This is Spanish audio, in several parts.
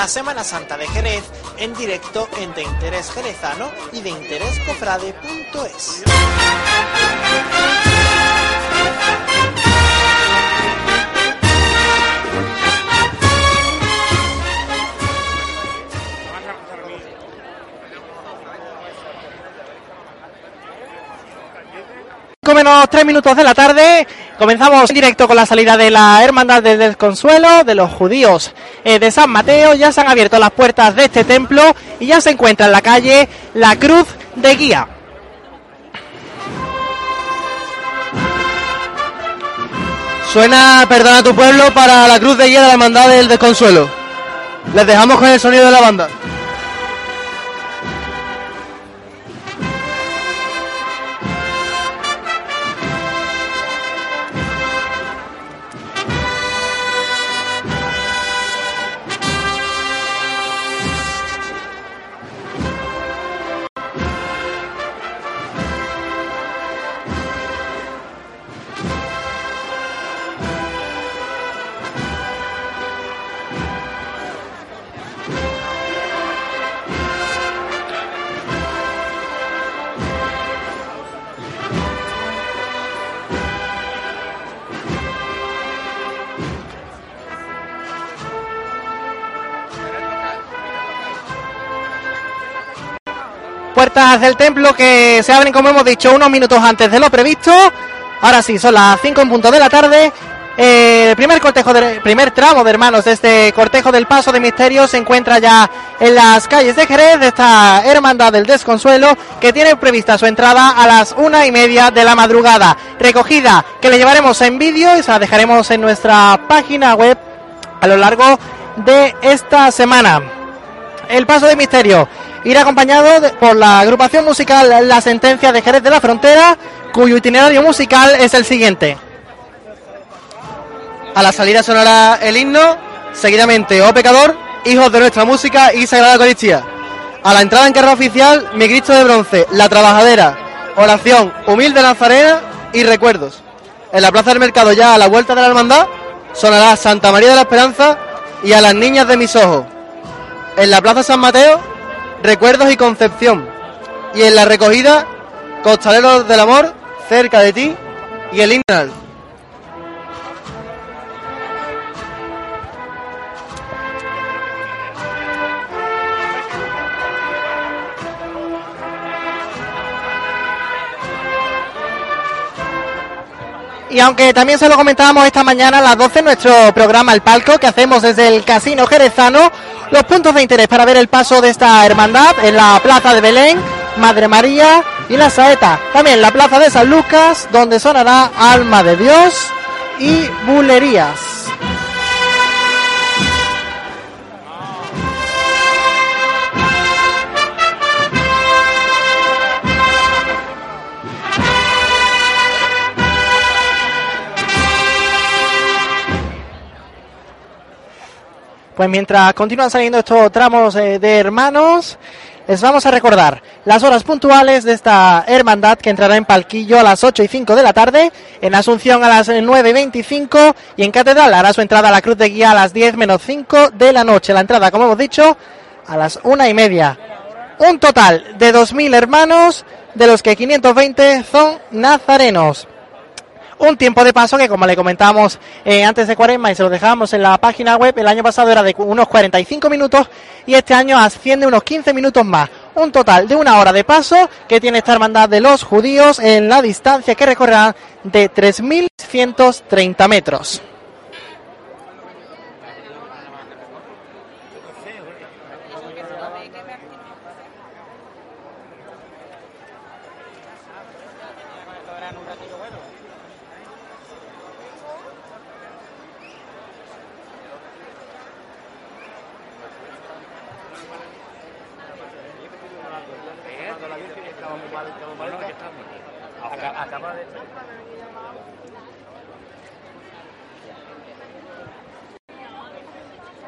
la Semana Santa de Jerez en directo en De Interés Jerezano y de interéscofrade.es. menos tres minutos de la tarde. Comenzamos en directo con la salida de la Hermandad del Desconsuelo de los judíos eh, de San Mateo. Ya se han abierto las puertas de este templo y ya se encuentra en la calle la Cruz de Guía. Suena Perdona tu pueblo para la Cruz de Guía de la Hermandad del Desconsuelo. Les dejamos con el sonido de la banda. Puertas del templo que se abren, como hemos dicho, unos minutos antes de lo previsto. Ahora sí, son las 5 en punto de la tarde. El primer cortejo de, primer tramo de hermanos de este cortejo del paso de misterio se encuentra ya en las calles de Jerez de esta hermandad del desconsuelo que tiene prevista su entrada a las una y media de la madrugada recogida que le llevaremos en vídeo y se la dejaremos en nuestra página web a lo largo de esta semana el paso de misterio irá acompañado por la agrupación musical La Sentencia de Jerez de la Frontera, cuyo itinerario musical es el siguiente. A la salida sonará el himno, seguidamente Oh Pecador, Hijos de nuestra música y Sagrada Eucaristía. A la entrada en carrera oficial, Mi Cristo de Bronce, La Trabajadera, Oración, Humilde Nazarena y Recuerdos. En la Plaza del Mercado, ya a la vuelta de la Hermandad, sonará Santa María de la Esperanza y a las niñas de mis ojos. En la Plaza San Mateo, Recuerdos y Concepción. Y en la recogida, Costaleros del Amor, cerca de ti, y el. Y aunque también se lo comentábamos esta mañana a las 12 nuestro programa El Palco que hacemos desde el Casino Jerezano, los puntos de interés para ver el paso de esta hermandad en la Plaza de Belén, Madre María y la Saeta. También la Plaza de San Lucas, donde sonará Alma de Dios y Bulerías. Pues mientras continúan saliendo estos tramos eh, de hermanos, les vamos a recordar las horas puntuales de esta hermandad que entrará en Palquillo a las 8 y 5 de la tarde, en Asunción a las 9 y 25 y en Catedral hará su entrada a la Cruz de Guía a las 10 menos 5 de la noche. La entrada, como hemos dicho, a las una y media. Un total de 2.000 hermanos, de los que 520 son nazarenos un tiempo de paso que como le comentábamos eh, antes de cuaresma y se lo dejábamos en la página web, el año pasado era de unos 45 minutos y este año asciende unos 15 minutos más. Un total de una hora de paso que tiene esta hermandad de los judíos en la distancia que recorrerá de 3.130 metros.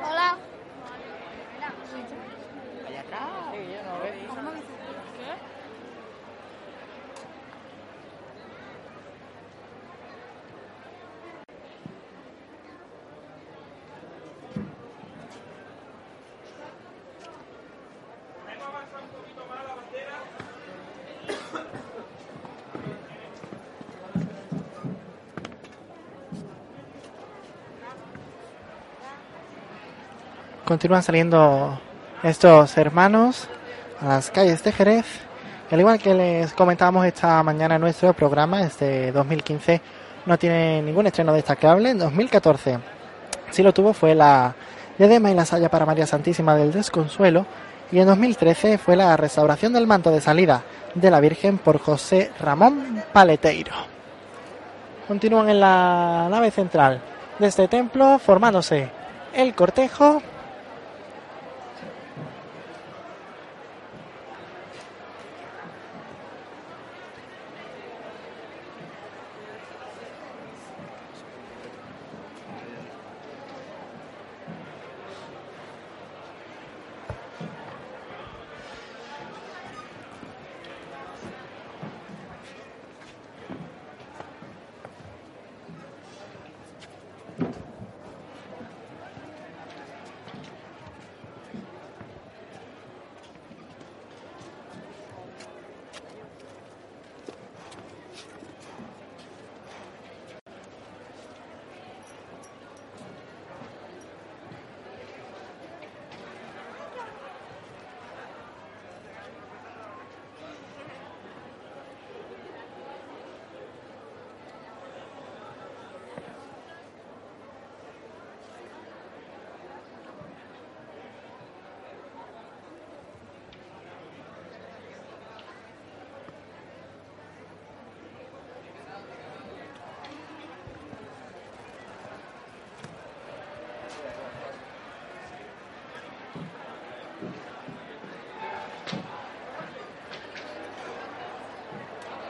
Hola. Continúan saliendo estos hermanos a las calles de Jerez. Al igual que les comentábamos esta mañana en nuestro programa, este 2015 no tiene ningún estreno destacable. En 2014 sí lo tuvo, fue la diadema y la saya para María Santísima del Desconsuelo. Y en 2013 fue la restauración del manto de salida de la Virgen por José Ramón Paleteiro. Continúan en la nave central de este templo formándose el cortejo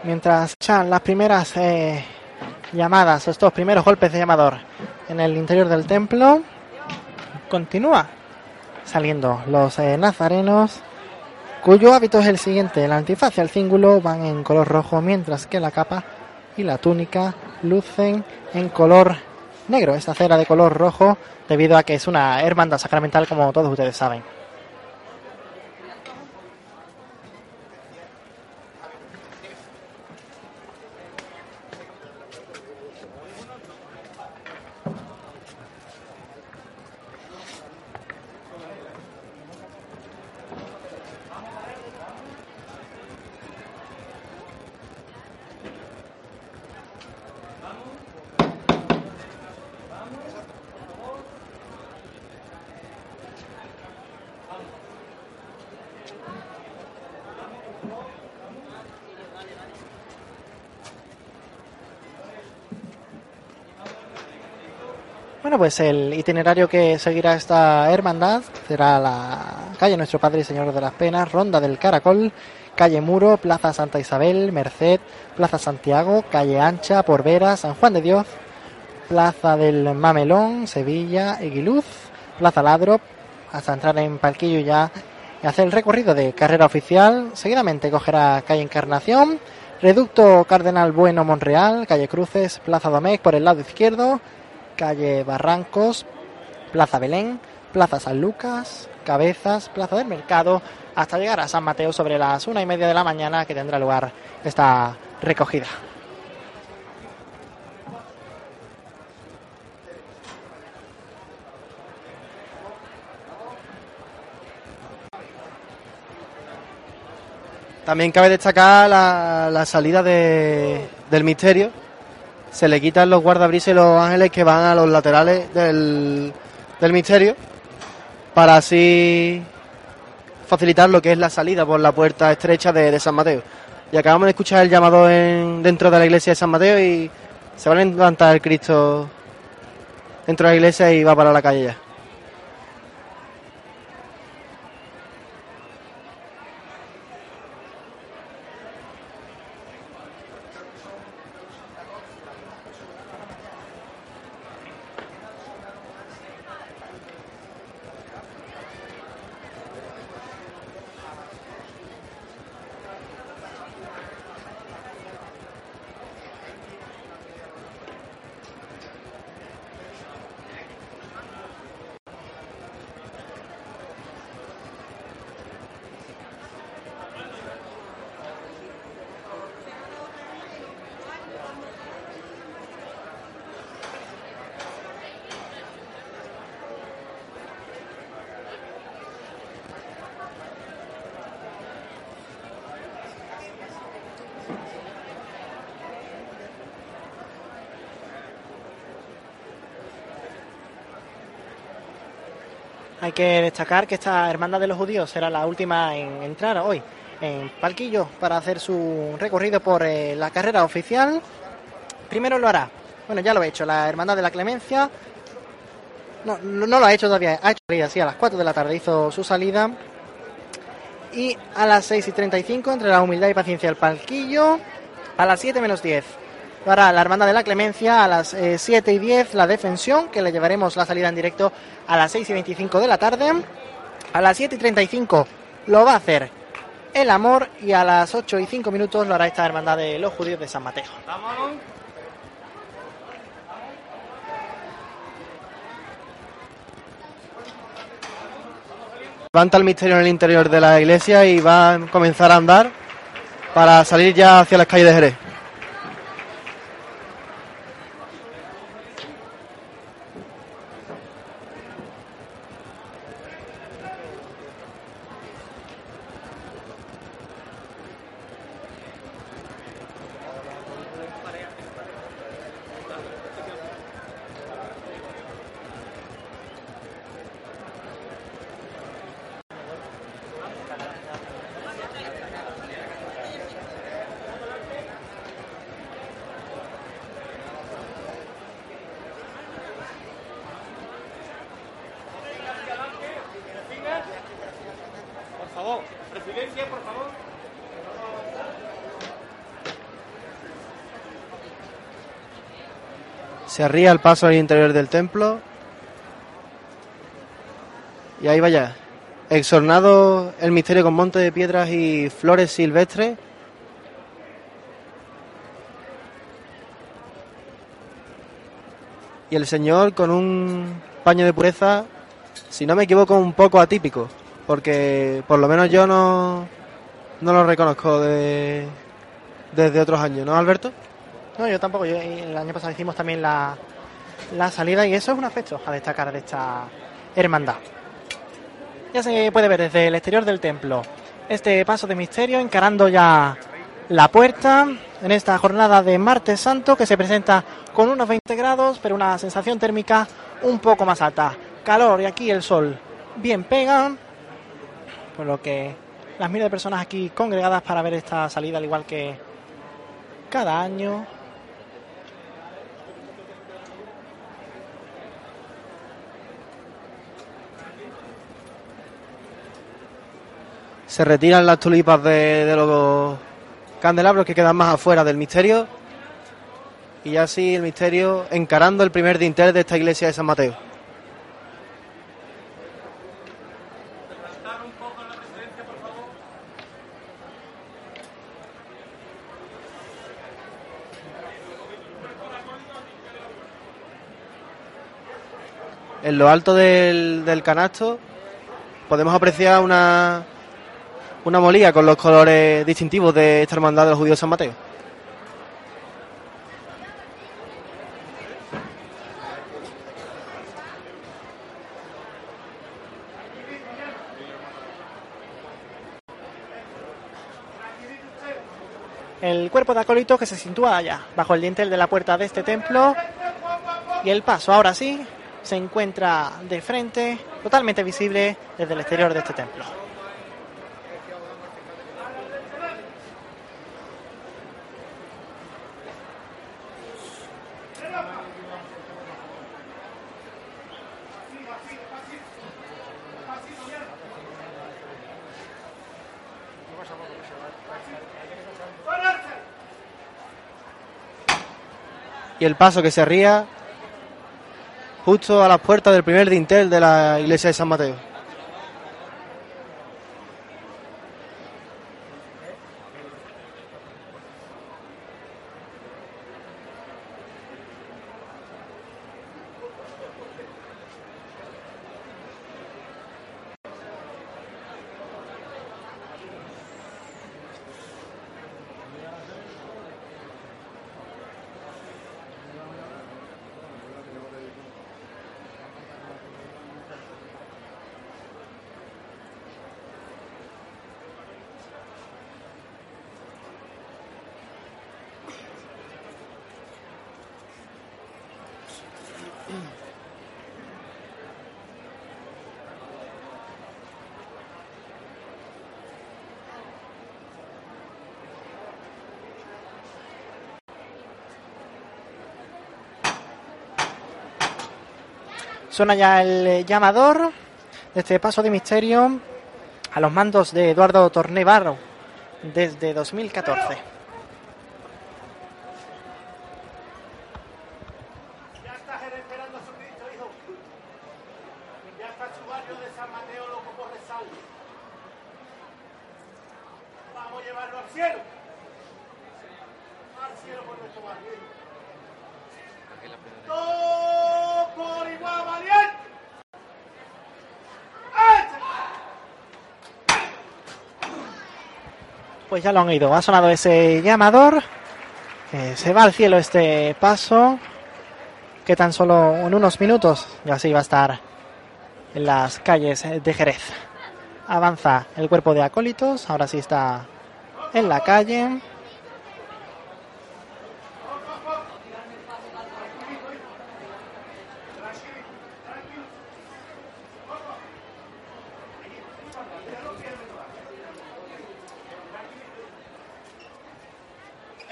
mientras echan las primeras eh, llamadas, estos primeros golpes de llamador en el interior del templo, continúa saliendo los eh, nazarenos, cuyo hábito es el siguiente, el antifaz y el cíngulo van en color rojo, mientras que la capa y la túnica lucen en color negro, esta cera de color rojo, debido a que es una hermandad sacramental, como todos ustedes saben. Bueno, el itinerario que seguirá esta hermandad será la calle Nuestro Padre y Señor de las Penas, Ronda del Caracol, calle Muro, Plaza Santa Isabel, Merced, Plaza Santiago, calle Ancha, Porvera, San Juan de Dios, Plaza del Mamelón, Sevilla, Eguiluz, Plaza Ladro, hasta entrar en Palquillo ya y hacer el recorrido de carrera oficial. Seguidamente cogerá calle Encarnación, Reducto Cardenal Bueno Monreal, calle Cruces, Plaza Domecq por el lado izquierdo, calle Barrancos, Plaza Belén, Plaza San Lucas, Cabezas, Plaza del Mercado, hasta llegar a San Mateo sobre las una y media de la mañana que tendrá lugar esta recogida. También cabe destacar la, la salida de, del misterio. Se le quitan los guardabrises y los ángeles que van a los laterales del, del misterio para así facilitar lo que es la salida por la puerta estrecha de, de San Mateo. Y acabamos de escuchar el llamado en, dentro de la iglesia de San Mateo y se va a levantar el Cristo dentro de la iglesia y va para la calle ya. Hay que destacar que esta Hermandad de los Judíos será la última en entrar hoy en Palquillo para hacer su recorrido por eh, la carrera oficial. Primero lo hará, bueno, ya lo he hecho, la Hermandad de la Clemencia. No, no, lo ha hecho todavía, ha hecho salida, sí, a las 4 de la tarde hizo su salida. Y a las 6 y 35, entre la humildad y paciencia, el Palquillo. A las 7 menos 10 lo hará la Hermandad de la Clemencia a las eh, 7 y 10 la defensión, que le llevaremos la salida en directo a las 6 y 25 de la tarde. A las 7 y 35 lo va a hacer el amor y a las 8 y 5 minutos lo hará esta Hermandad de los Judíos de San Mateo. Levanta el misterio en el interior de la iglesia y va a comenzar a andar para salir ya hacia las calles de Jerez. Se arría el paso al interior del templo. Y ahí vaya. Exornado el misterio con monte de piedras y flores silvestres. Y el Señor con un paño de pureza, si no me equivoco, un poco atípico. Porque por lo menos yo no, no lo reconozco de, desde otros años, ¿no, Alberto? No, yo tampoco. Yo, el año pasado hicimos también la, la salida y eso es un aspecto a destacar de esta hermandad. Ya se puede ver desde el exterior del templo este paso de misterio encarando ya la puerta en esta jornada de martes santo que se presenta con unos 20 grados pero una sensación térmica un poco más alta. Calor y aquí el sol bien pega, por lo que las miles de personas aquí congregadas para ver esta salida al igual que cada año. Se retiran las tulipas de, los candelabros que quedan más afuera del misterio. Y así el misterio encarando el primer dintel de esta iglesia de San Mateo. En lo alto del canasto podemos apreciar una, una molía con los colores distintivos de esta hermandad de los judíos San Mateo. El cuerpo de acólito que se sitúa allá, bajo el dintel de la puerta de este templo. Y el paso, ahora sí, se encuentra de frente, totalmente visible desde el exterior de este templo. Y el paso que se ría justo a las puertas del primer dintel de la iglesia de San Mateo. Suena ya el llamador de este paso de misterio a los mandos de Eduardo Torné Barro desde 2014. Pues ya lo han oído, ha sonado ese llamador. Se va al cielo este paso, que tan solo en unos minutos ya se iba a estar en las calles de Jerez. Avanza el cuerpo de acólitos, ahora sí está en la calle.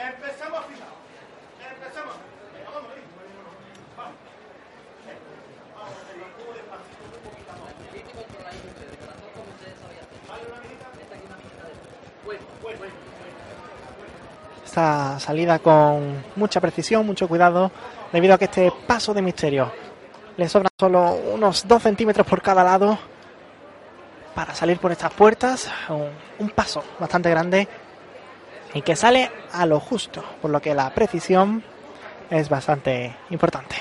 Empezamos final. Empezamos. Venga, vamos, hijo. Vamos. Vamos, tú despacito, un poquito más. Vale, una amiguita. Bueno, bueno, bueno. Esta salida con mucha precisión, mucho cuidado, debido a que este paso de misterio le sobran solo unos 2 centímetros por cada lado para salir por estas puertas. Un, un paso bastante grande y que sale a lo justo, por lo que la precisión es bastante importante.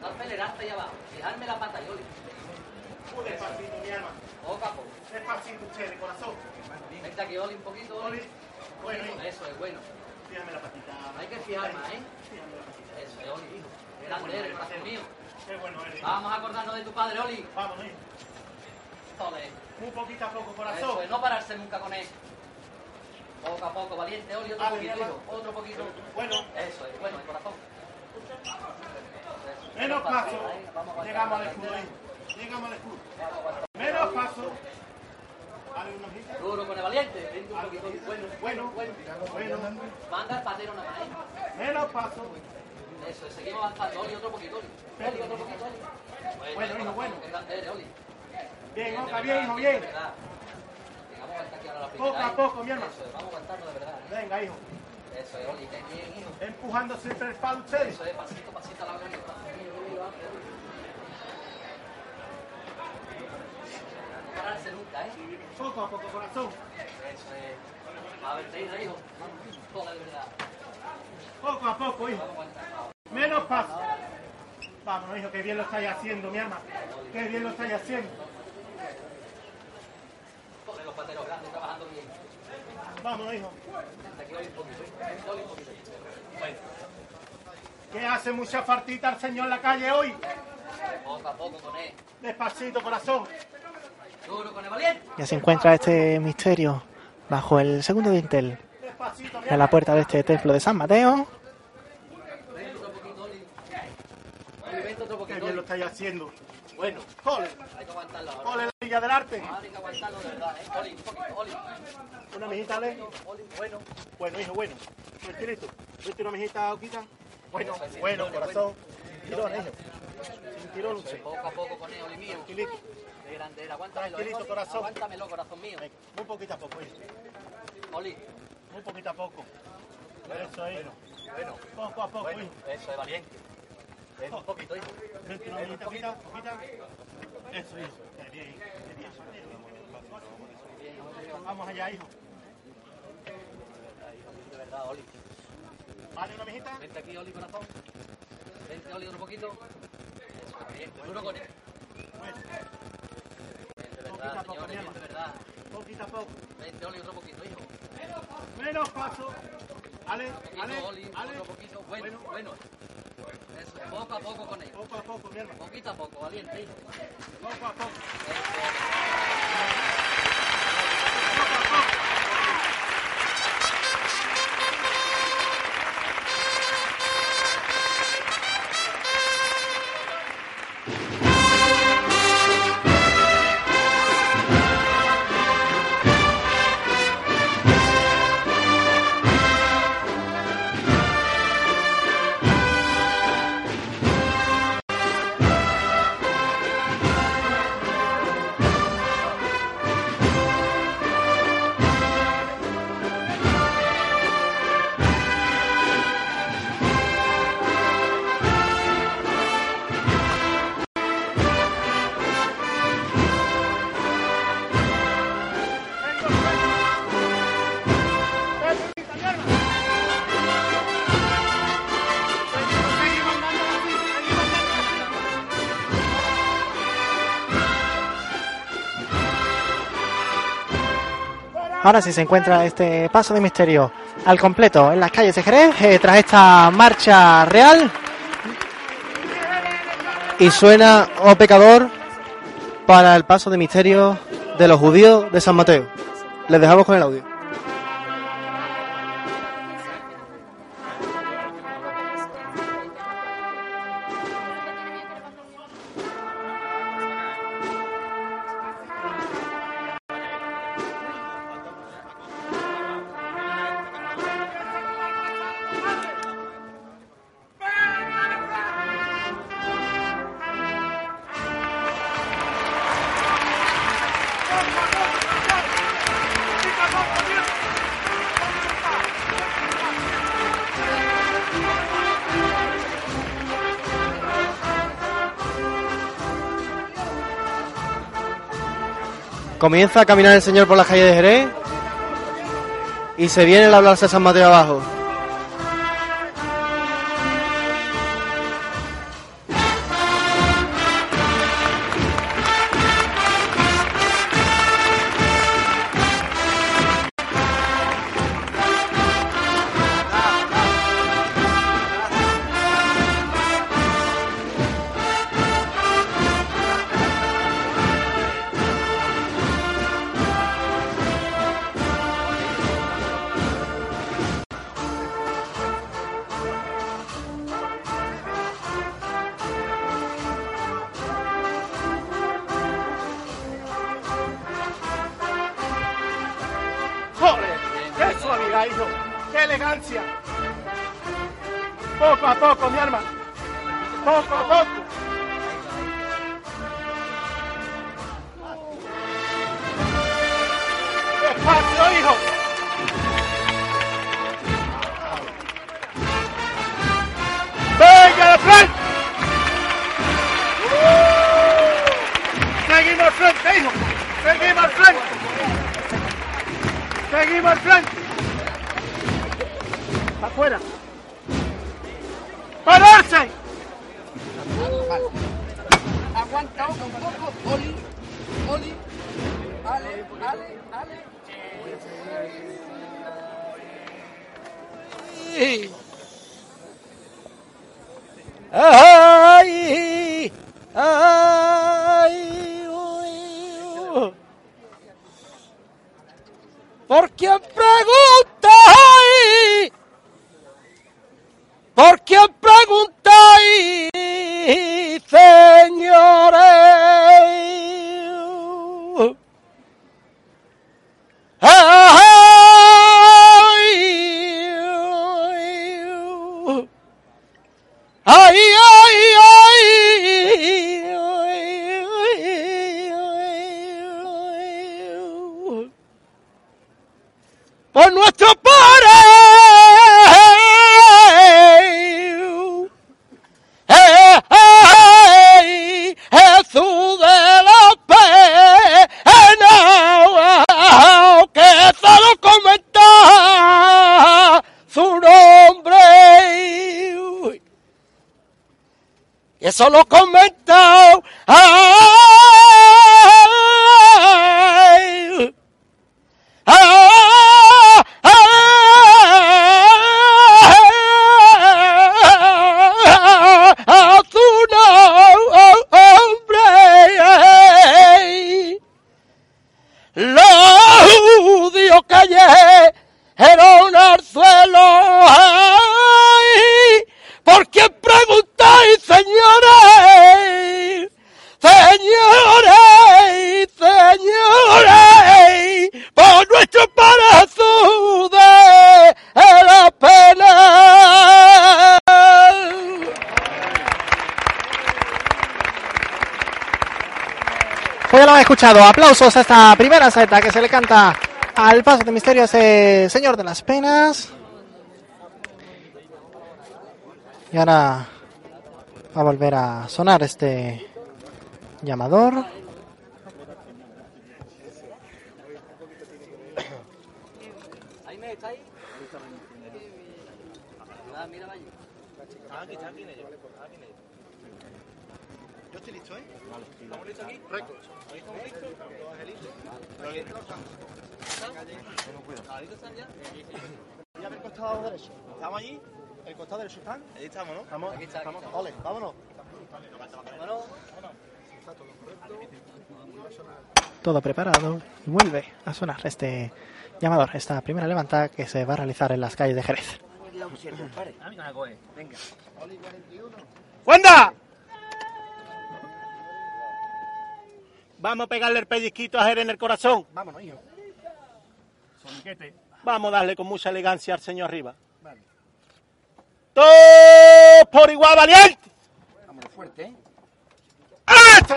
No aceleraste ya abajo. Dejarme la pata, Yoli. Tú despacito, mi alma. Poco a poco. Despacito, ustedes, corazón. Vente aquí, Oli, un poquito, Oli. Bueno, hijo. Eso es bueno. Fíjame la patita. Hay que fijar más, ¿eh? Fíjame la patita. Eso es, Oli, hijo. Grande eres, corazón mío. Qué bueno eres. Vamos a acordarnos de tu padre, Oli. Vamos, hijo. Joder. Muy poquito a poco, Eso corazón. es, no pararse nunca con él. Poco a poco, valiente, Oli, otro Vale, poquito, mi hijo. hermano. Otro poquito. Bueno, Eso es, bueno, el corazón. menos paso. ahí, vamos a Llegamos al aguantar, escudo. Llegamos al escudo. Menos paso. Dale una hojita. Duro con el valiente. Vente un poquito, bueno, Bueno, bueno. bueno. Manda el patero nada más. Menos paso. Eso, es, seguimos avanzando. Oli, otro poquito, Oli. Oli, otro poquito, Oli. Bueno, hijo, bueno. Bien, Oca, bien, hijo, bien. Poco a ¿eh? poco, mi hermano. Eso es, vamos aguantando de verdad. ¿eh? Venga, hijo. Eso es, Oli, bien, hijo. Empujando siempre el palo ustedes. Eso es, pasito, pasito a la gloria. No Poco a poco, corazón. Eso es. A ver, ido, hijo. Joder, de verdad. Poco a poco, hijo. Vamos. Menos paso. Vámonos, hijo, que bien lo estáis haciendo, mi alma. Qué bien lo estáis haciendo. Joder, los pateros grandes trabajando bien. Vámonos, hijo. Aquí, Oli, un poquito. Oli, un poquito. Bueno, Que hace mucha fartita al señor en la calle hoy. poco a poco con él. Despacito, corazón. Duro con el valiente. Ya se encuentra este misterio bajo el segundo dintel de la puerta de este templo de San Mateo. Bien lo estáis haciendo. Bueno, Jole, hay que aguantarlo ahora. jole la villa del arte. Ahora hay que aguantarlo de verdad, ¿eh? Oli, un poquito, Oli. Una mijita, Ale. Oli, bueno. Bueno, hijo, bueno. ¿Viste una Oquita? Bueno, bueno, corazón. Sin tirones, hijo. Sin es, poco a poco con él, Oli mío. Tranquilito. De grande era. Aguántamelo, ¿eh, Tranquilito, Oli? corazón. Aguántamelo, corazón mío. Venga, muy poquito a poco. Oli, Muy poquito a poco. Eso es. bueno. Poco a poco, Bueno, hijo. eso es valiente. Ven un poquito, hijo. Mijita, Oquita, Oquita. Eso, hijo. Qué bien, qué bien. Vamos allá, hijo. De verdad, Oli. Vale, una mijita. Vente aquí, Oli, corazón. Vente, Oli, otro poquito. Eso es valiente. Duro con él. Bueno, Poquito a poco, mi verdad. poquito a poco. Vente, Oli, otro poquito, hijo. Menos paso. Ale, Poquito, ale, Oli, ale. otro poquito. Bueno, Bueno. bueno. Eso, es, poco a poco con él. Poco a poco, mi hermano. Poquito a poco, valiente, hijo. Poco a poco. Eso. Ahora sí se encuentra este paso de misterio al completo en las calles de Jerez eh, tras esta marcha real. Y suena, oh pecador, para el paso de misterio de los judíos de San Mateo. Les dejamos con el audio. Comienza a caminar el Señor por la calle de Jerez y se viene el hablarse de San Mateo abajo. Seguimos al frente. Afuera. Aplausos a esta primera saeta que se le canta al paso de misterio a ese señor de las penas. Y ahora va a volver a sonar este llamador. Ahí me está ahí. Ah, mira allí. Yo estoy listo, ¿eh? ¿Estamos listos aquí? Récord. ¿Estamos listos? Los angelitos. Los angelitos están. ¿Ahorita están ya? Ya del costado derecho. ¿Estamos allí? ¿El costado derecho están? Ahí estamos, ¿no? Estamos. Aquí está, aquí estamos. está. Ole, vámonos. Bueno, Todo preparado y vuelve a sonar este llamador, esta primera levantada que se va a realizar en las calles de Jerez. Vamos a pegarle el pellizquito a Jerez en el corazón. Vámonos, hijo. Vamos a darle con mucha elegancia al señor arriba. ¡Todos por igual valiente! Vámonos fuerte, ¿eh? ¡Este!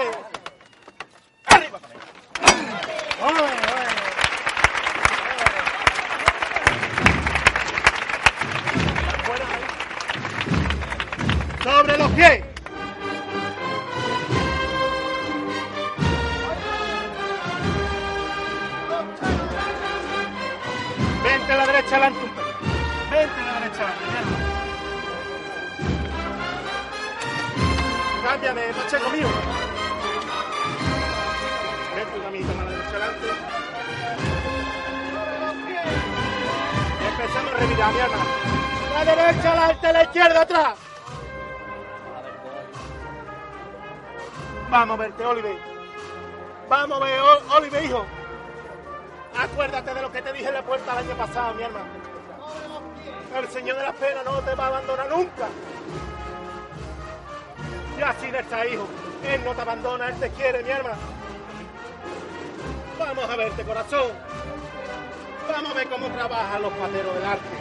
¡Arriba con él! ¡Sobre los pies! Derecha adelante un pelín. Vente a la derecha adelante, mierda. Cámbiame, Pacheco mío. Vente un amiguito a la derecha adelante. Empezamos a revirar, mierda. La derecha adelante, la izquierda atrás. Vamos a verte, Oliver. Vamos a ver, Oliver, hijo. Acuérdate de lo que te dije en la puerta el año pasado, mi hermano. El Señor de las Penas no te va a abandonar nunca. Y así no está, hijo. Él no te abandona, Él te quiere, mi hermano. Vamos a verte, corazón. Vamos a ver cómo trabajan los pateros del arte.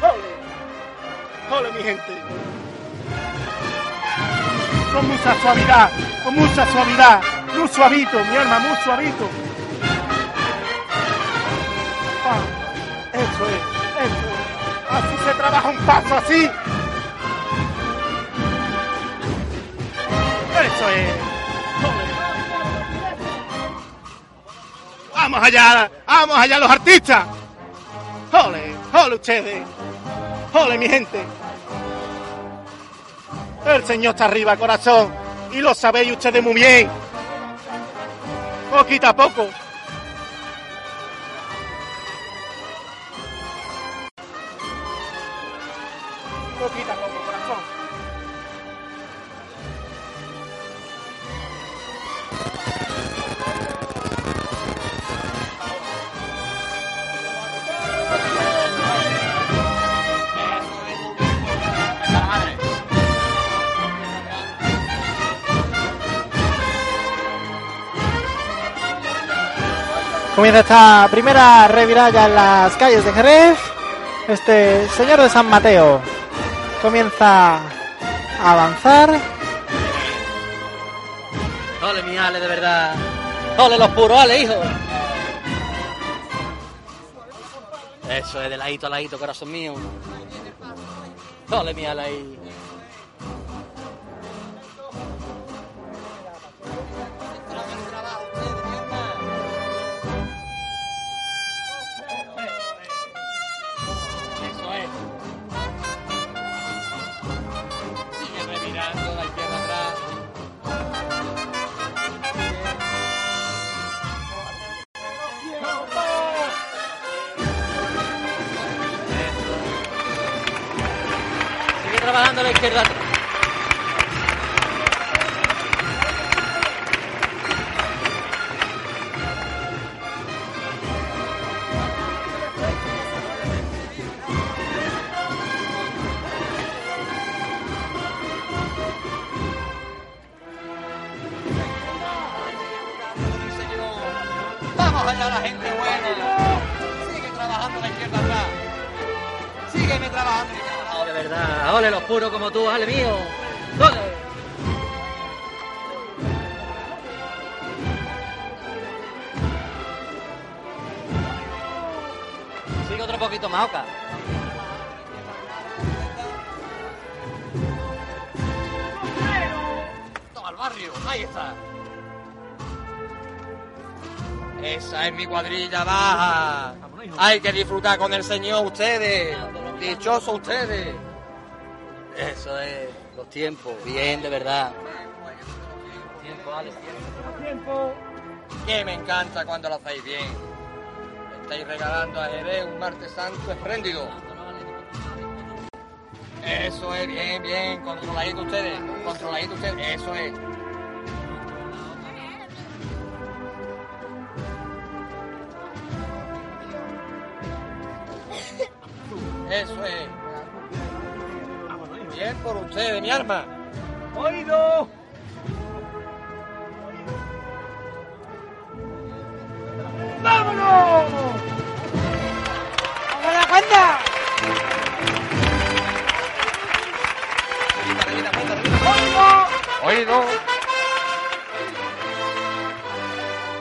¡Ole! ¡Ole, mi gente! Con mucha suavidad, con mucha suavidad. Muy suavito, mi alma, muy suavito. Eso es, eso es. Así se trabaja un paso así. Eso es. Vamos allá, vamos allá los artistas. Ole, ole ustedes. Ole mi gente. El Señor está arriba, corazón. Y lo sabéis ustedes muy bien. Poquito a poco. Poquito a poco, corazón. Comienza esta primera reviralla en las calles de Jerez. Este señor de San Mateo comienza a avanzar. Ole, mi Ale, de verdad. Ole, los puros, Ale, hijo. Eso es de ladito a ladito, corazón mío. Ole, mi Ale ahí. Trabajando la izquierda tú, ale mío. Ole. Sigue otro poquito más, Oca. Toma al barrio, ahí está. Esa es mi cuadrilla baja. Hay que disfrutar con el Señor ustedes. Dichosos ustedes. Eso es, los tiempos. Bien, de verdad. dale, tiempo. Que me encanta cuando lo hacéis bien. Estáis regalando a Jerez un martes santo espléndido. Eso es, bien, bien, controladito ustedes, controladito ustedes, eso es. Eso es. Bien por ustedes, mi arma. Oído. ¡Vámonos! ¡Vamos a la cuenta! Oído.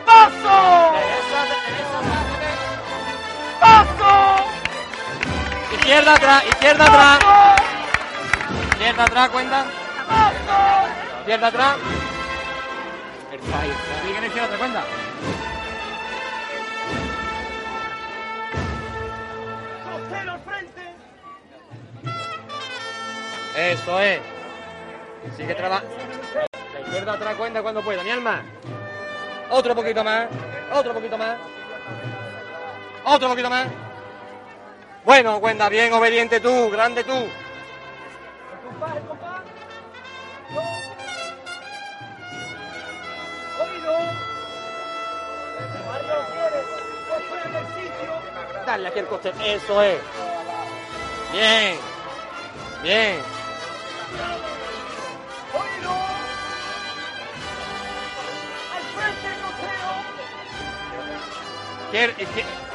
¡Paso! ¡Paso! Izquierda atrás, izquierda atrás. Izquierda atrás, cuenta. Izquierda atrás. Sigue en izquierda cuenta. Eso es. Sigue trabajando. La atrás cuenta cuando pueda, mi alma. Otro poquito más. Otro poquito más. Otro poquito más. Bueno, cuenta bien, obediente tú, grande tú. Dale aquí el coste. Eso es. Bien. Bien. ¡Al frente, costero!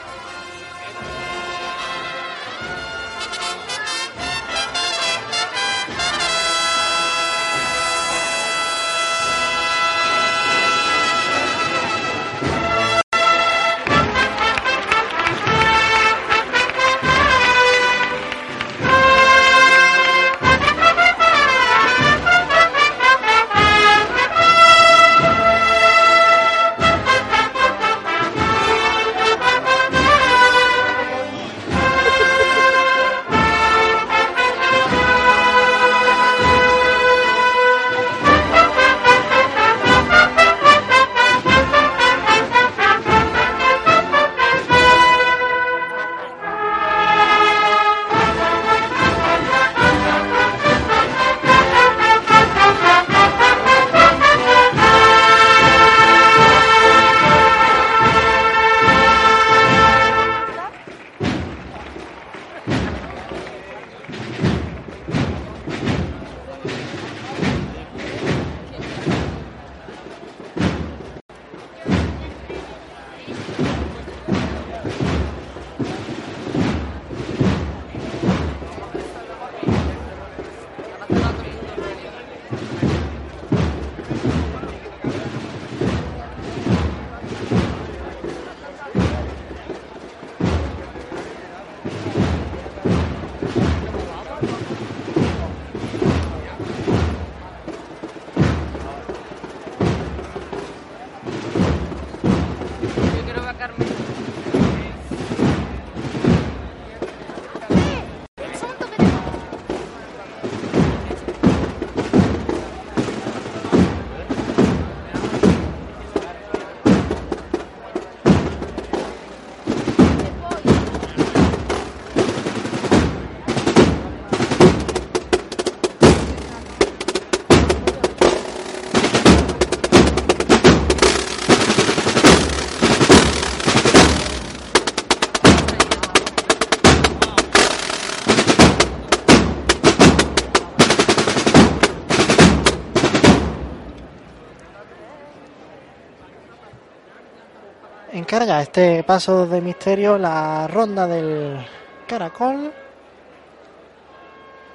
Encarga este paso de misterio la ronda del caracol.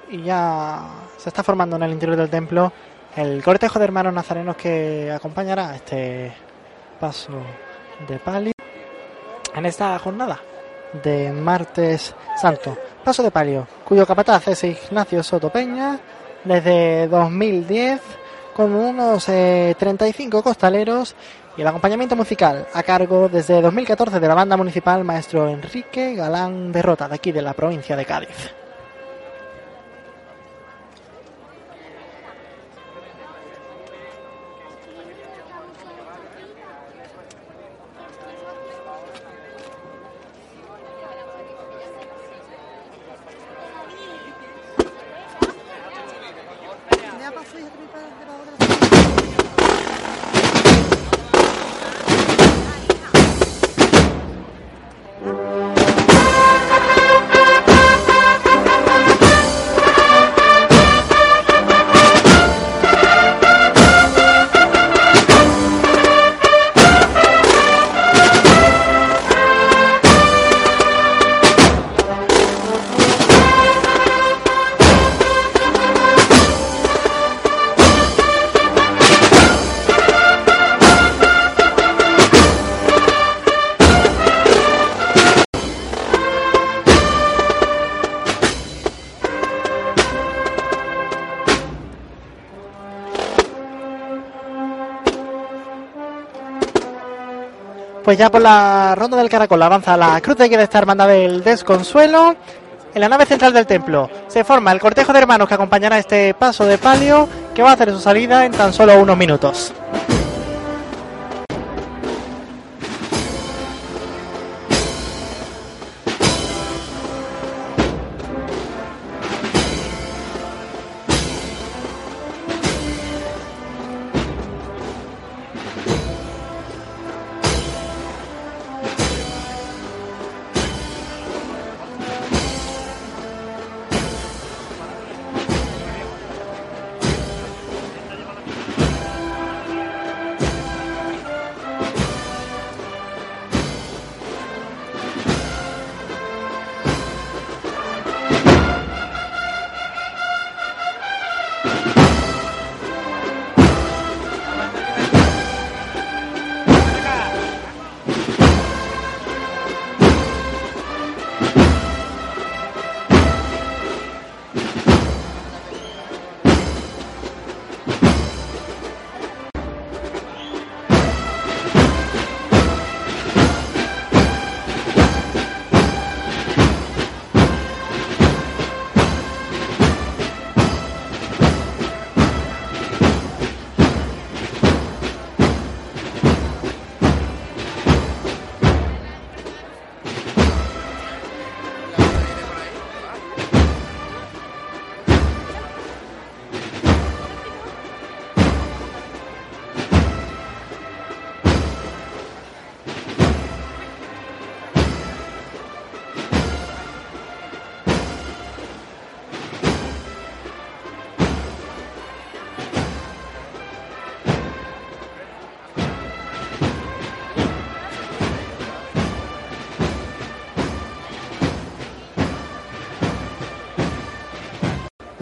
Y ya se está formando en el interior del templo el cortejo de hermanos nazarenos que acompañará este paso de palio en esta jornada de martes santo. Paso de palio, cuyo capataz es Ignacio Soto Peña, desde 2010, con unos eh, 35 costaleros y el acompañamiento musical a cargo desde 2014 de la banda municipal maestro Enrique Galán de Rota, de aquí de la provincia de Cádiz. Pues ya por la ronda del caracol avanza la cruz de guía de esta hermandad del desconsuelo. En la nave central del templo se forma el cortejo de hermanos que acompañará este paso de palio que va a hacer su salida en tan solo unos minutos.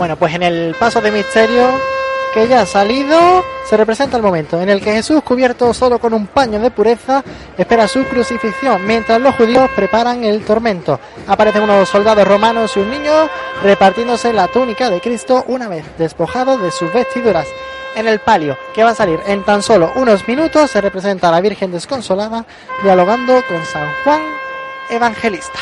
Bueno, pues en el paso de misterio que ya ha salido, se representa el momento en el que Jesús, cubierto solo con un paño de pureza, espera su crucifixión, mientras los judíos preparan el tormento. Aparecen unos soldados romanos y un niño repartiéndose la túnica de Cristo una vez despojado de sus vestiduras. En el palio, que va a salir en tan solo unos minutos, se representa a la Virgen desconsolada dialogando con San Juan Evangelista.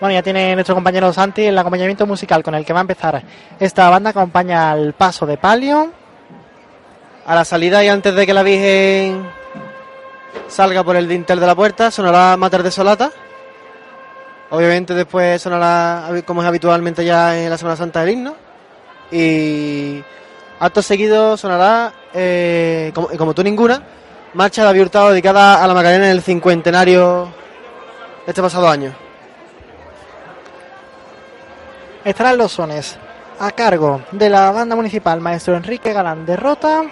Bueno, ya tiene nuestro compañero Santi el acompañamiento musical con el que va a empezar esta banda. Acompaña al paso de palio. A la salida y antes de que la Virgen salga por el dintel de la puerta, sonará Mater de Solata. Obviamente después sonará, como es habitualmente ya en la Semana Santa, el himno. Y acto seguido sonará, eh, como, tú ninguna, Marcha de Abiurtado dedicada a la Macarena en el cincuentenario de este pasado año. Estarán los sones a cargo de la banda municipal Maestro Enrique Galán de Rota.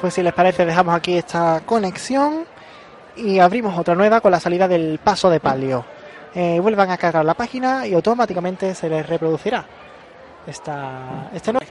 Pues si les parece dejamos aquí esta conexión y abrimos otra nueva con la salida del paso de palio. Eh, vuelvan a cargar la página y automáticamente se les reproducirá esta, este nuevo.